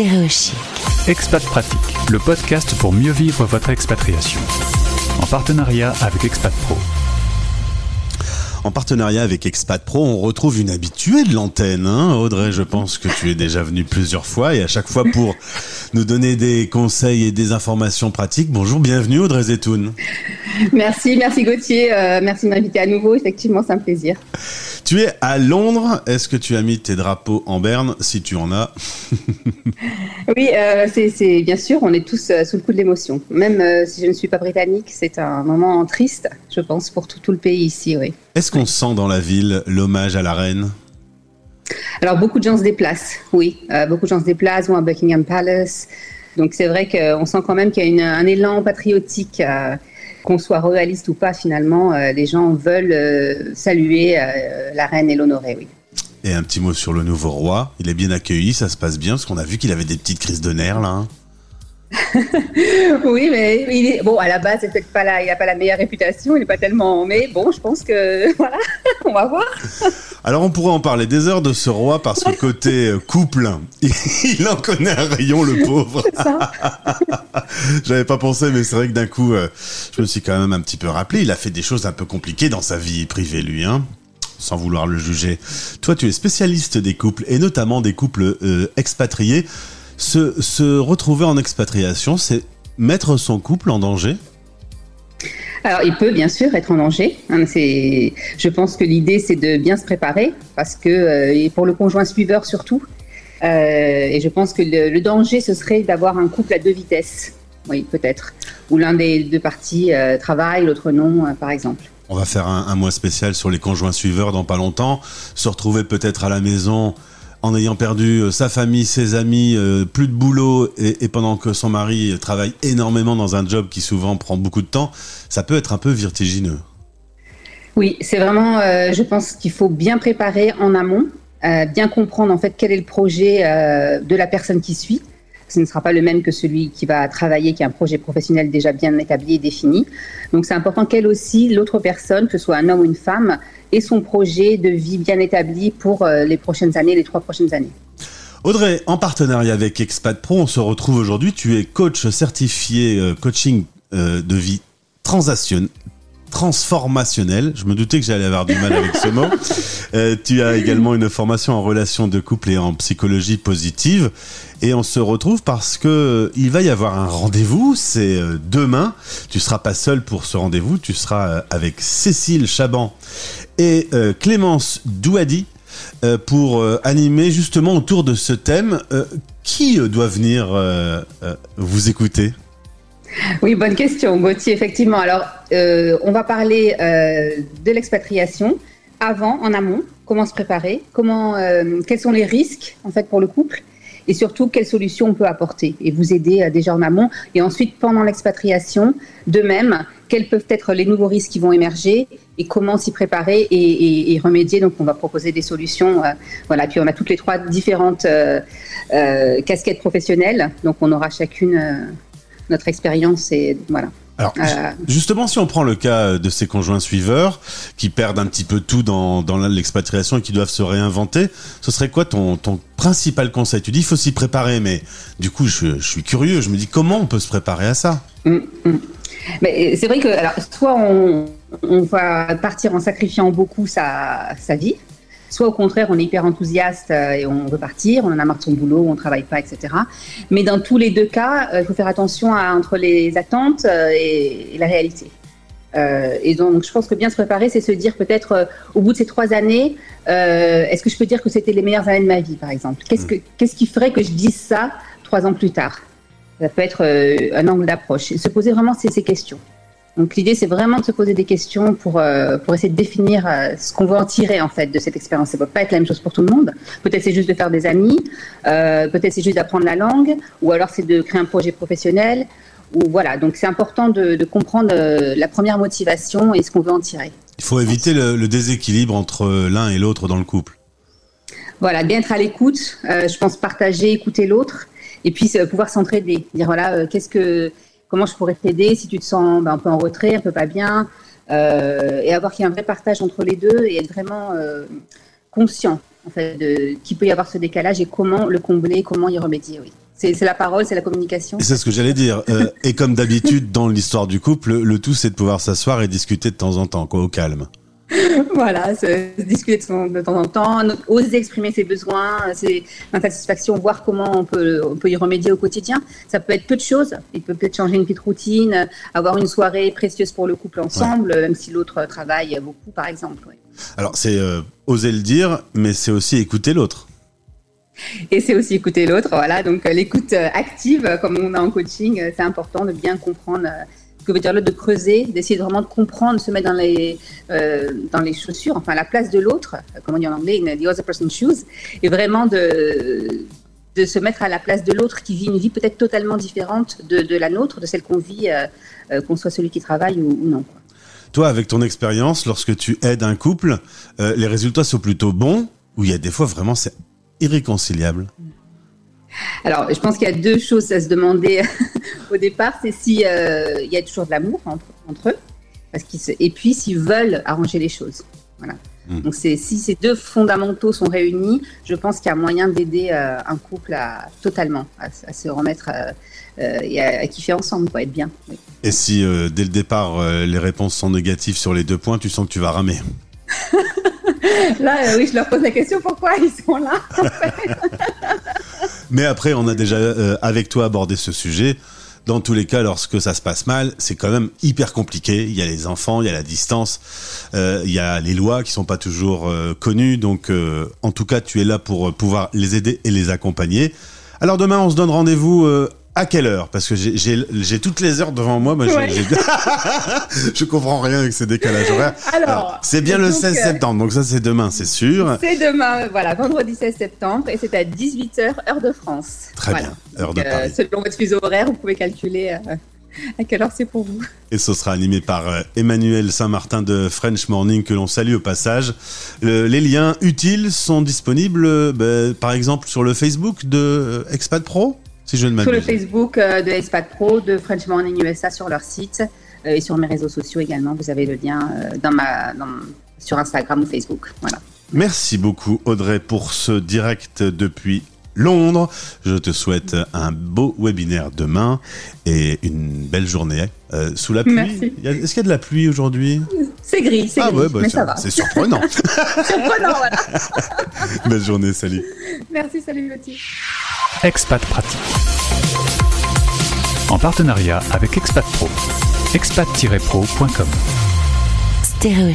Stéréochic. Expat Pratique, le podcast pour mieux vivre votre expatriation. En partenariat avec Expat Pro. En partenariat avec Expat Pro, on retrouve une habituée de l'antenne. Hein Audrey, je pense que tu es déjà venue plusieurs fois et à chaque fois pour nous donner des conseils et des informations pratiques. Bonjour, bienvenue Audrey Zetoun. Merci, merci Gauthier. Euh, merci de m'inviter à nouveau. Effectivement, c'est un plaisir. Tu es à Londres. Est-ce que tu as mis tes drapeaux en berne, si tu en as Oui, euh, c'est bien sûr. On est tous euh, sous le coup de l'émotion. Même euh, si je ne suis pas britannique, c'est un moment triste, je pense, pour tout, le pays ici. Oui. Est-ce qu'on sent dans la ville l'hommage à la reine? Alors beaucoup de gens se déplacent. Oui, beaucoup de gens se déplacent, vont à Buckingham Palace. Donc c'est vrai qu'on sent quand même qu'il y a un élan patriotique qu'on soit royaliste ou pas, finalement, euh, les gens veulent euh, saluer euh, la reine et l'honorer, oui. Et un petit mot sur le nouveau roi. Il est bien accueilli, ça se passe bien, parce qu'on a vu qu'il avait des petites crises de nerfs, là. Hein. oui, mais il est, bon, à la base, c'est peut-être pas là, il n'a pas la meilleure réputation, il n'est pas tellement. Mais bon, je pense que voilà, on va voir. Alors, on pourrait en parler des heures de ce roi parce que côté euh, couple, il en connaît un rayon, le pauvre. J'avais pas pensé, mais c'est vrai que d'un coup, euh, je me suis quand même un petit peu rappelé. Il a fait des choses un peu compliquées dans sa vie privée, lui, hein sans vouloir le juger. Toi, tu es spécialiste des couples et notamment des couples euh, expatriés. Se, retrouver en expatriation, c'est mettre son couple en danger? Alors, il peut bien sûr être en danger. Hein, je pense que l'idée, c'est de bien se préparer, parce que, euh, et pour le conjoint suiveur surtout, euh, et je pense que le, danger, ce serait d'avoir un couple à deux vitesses. Oui, peut-être. Où l'un des deux parties euh, travaille, l'autre non, par exemple. On va faire un, un, mois spécial sur les conjoints suiveurs dans pas longtemps. Se retrouver peut-être à la maison en ayant perdu euh, sa famille, ses amis, euh, plus de boulot et, pendant que son mari travaille énormément dans un job qui souvent prend beaucoup de temps, ça peut être un peu vertigineux. Oui, c'est vraiment, euh, je pense qu'il faut bien préparer en amont, bien comprendre en fait quel est le projet de la personne qui suit ce ne sera pas le même que celui qui va travailler, qui a un projet professionnel déjà bien établi et défini. Donc c'est important qu'elle aussi, l'autre personne, que ce soit un homme ou une femme, ait son projet de vie bien établi pour euh, les prochaines années, les trois prochaines années. Audrey, en partenariat avec Expat Pro, on se retrouve aujourd'hui. Tu es coach certifié euh, coaching euh, de vie transationnelle transformationnel. Je me doutais que j'allais avoir du mal avec ce mot. Euh, tu as également une formation en relation de couple et en psychologie positive. Et on se retrouve parce que euh, il va y avoir un rendez-vous. C'est euh, demain. Tu seras pas seul pour ce rendez-vous. Tu seras avec Cécile Chaban et Clémence Douadi pour animer justement autour de ce thème. qui doit venir vous écouter? Oui, bonne question, Gauthier, effectivement. Alors, euh, on va parler euh, de l'expatriation avant, en amont, comment se préparer, comment, euh, quels sont les risques en fait pour le couple, et surtout quelles solutions on peut apporter et vous aider déjà en amont. Et ensuite, pendant l'expatriation, de même, quels peuvent être les nouveaux risques qui vont émerger et comment s'y préparer et, et, remédier. Donc, on va proposer des solutions. voilà. Puis, on a toutes les trois différentes casquettes professionnelles. Donc, on aura chacune notre expérience et voilà. Alors, euh, justement, si on prend le cas de ces conjoints suiveurs qui perdent un petit peu tout dans, dans l'expatriation et qui doivent se réinventer, ce serait quoi ton, ton principal conseil? Tu dis il faut s'y préparer, mais du coup, je, je, suis curieux. Je me dis comment on peut se préparer à ça? Hum, hum. Mais c'est vrai que alors, soit on, on, va partir en sacrifiant beaucoup sa, sa vie, soit au contraire, on est hyper enthousiaste euh, et on veut partir, on en a marre de son boulot, on ne travaille pas, etc. Mais dans tous les deux cas, euh, il faut faire attention entre les attentes euh, et, la réalité. et donc, je pense que bien se préparer, c'est se dire peut-être au bout de ces trois années, est-ce que je peux dire que c'était les meilleures années de ma vie, par exemple? Qu'est-ce, que, qu'est-ce qui ferait que je dise ça trois ans plus tard? Ça peut être un angle d'approche. Se poser vraiment ces questions. Donc l'idée, c'est vraiment de se poser des questions pour, euh, pour essayer de définir euh, ce qu'on veut en tirer en fait de cette expérience. Ça ne peut pas être la même chose pour tout le monde. Peut-être c'est juste de faire des amis, euh, peut-être c'est juste d'apprendre la langue, ou alors c'est de créer un projet professionnel. Ou voilà. Donc c'est important de, de comprendre la première motivation et ce qu'on veut en tirer. Il faut éviter le, le déséquilibre entre l'un et l'autre dans le couple. Voilà, bien être à l'écoute. je pense partager, écouter l'autre, et puis pouvoir s'entraider. Dire voilà, qu'est-ce que comment je pourrais t'aider si tu te sens ben, un peu en retrait, un peu pas bien, euh, et avoir qu'il y ait un vrai partage entre les deux et être vraiment euh, conscient en fait de qu'il peut y avoir ce décalage et comment le combler, comment y remédier. Oui, C'est la parole, c'est la communication. C'est ce que j'allais dire. Euh, et comme d'habitude dans l'histoire du couple, le tout c'est de pouvoir s'asseoir et discuter de temps en temps, quoi, au calme. voilà, se, discuter de, temps en temps, oser exprimer ses besoins, ses insatisfactions, voir comment on peut, on peut y remédier au quotidien. Ça peut être peu de choses. Il peut peut-être changer une petite routine, avoir une soirée précieuse pour le couple ensemble, même si l'autre travaille beaucoup, par exemple. Alors, c'est euh, oser le dire, mais c'est aussi écouter l'autre. Et c'est aussi écouter l'autre, voilà. Donc euh, l'écoute euh, active, comme on a en coaching, c'est important de bien comprendre que veut dire l'autre, de creuser, d'essayer vraiment de comprendre, de se mettre dans les, dans les chaussures, enfin la place de l'autre, comme on dit en anglais, in the other person's shoes, et vraiment de, de se mettre à la place de l'autre qui vit une vie peut-être totalement différente de, de, la nôtre, de celle qu'on vit, qu'on soit celui qui travaille ou, ou non. Quoi. Toi, avec ton expérience, lorsque tu aides un couple, euh, les résultats sont plutôt bons ou il y a des fois vraiment c'est irréconciliable? Alors, je pense qu'il y a deux choses à se demander au départ. C'est s'il euh, y a toujours de l'amour entre, eux, parce et puis s'ils veulent arranger les choses. Voilà. Hmm. Donc, si ces deux fondamentaux sont réunis, je pense qu'il y a moyen d'aider euh, un couple à, totalement à, se remettre et à, kiffer ensemble, pour être bien. Et si euh, dès le départ euh, les réponses sont négatives sur les deux points, tu sens que tu vas ramer Là, euh, oui, je leur pose la question pourquoi ils sont là. Mais après, on a déjà avec toi abordé ce sujet. Dans tous les cas, lorsque ça se passe mal, c'est quand même hyper compliqué. Il y a les enfants, il y a la distance, il y a les lois qui sont pas toujours connues. Donc, en tout cas, tu es là pour pouvoir les aider et les accompagner. Alors demain, on se donne rendez-vous à quelle heure? Parce que j'ai toutes les heures devant moi. moi je comprends rien avec ces décalages horaires. Alors, c'est bien le 16 euh, septembre, donc ça c'est demain, c'est sûr. C'est demain, voilà, vendredi 16 septembre, et c'est à 18h, heure de France. Très bien, heure de euh, Paris. selon votre fuseau horaire, vous pouvez calculer euh, à quelle heure c'est pour vous. Et ce sera animé par Emmanuel Saint-Martin de French Morning, que l'on salue au passage. les liens utiles sont disponibles, ben, par exemple, sur le Facebook de Expat Pro? Sur le Facebook euh, de Expat Pro, de French Morning USA sur leur site euh, et sur mes réseaux sociaux également. Vous avez le lien euh, dans ma, sur Instagram ou Facebook. Voilà. Merci beaucoup Audrey pour ce direct depuis Londres. Je te souhaite un beau webinaire demain et une belle journée sous la pluie. Est-ce qu'il y a de la pluie aujourd'hui? C'est gris, c'est ah gris, bah, mais ça va. C'est surprenant. surprenant, voilà. belle journée, salut. Merci, salut Lotti. Expat Pratique. En partenariat avec Expat Pro. expat-pro.com. Stéréo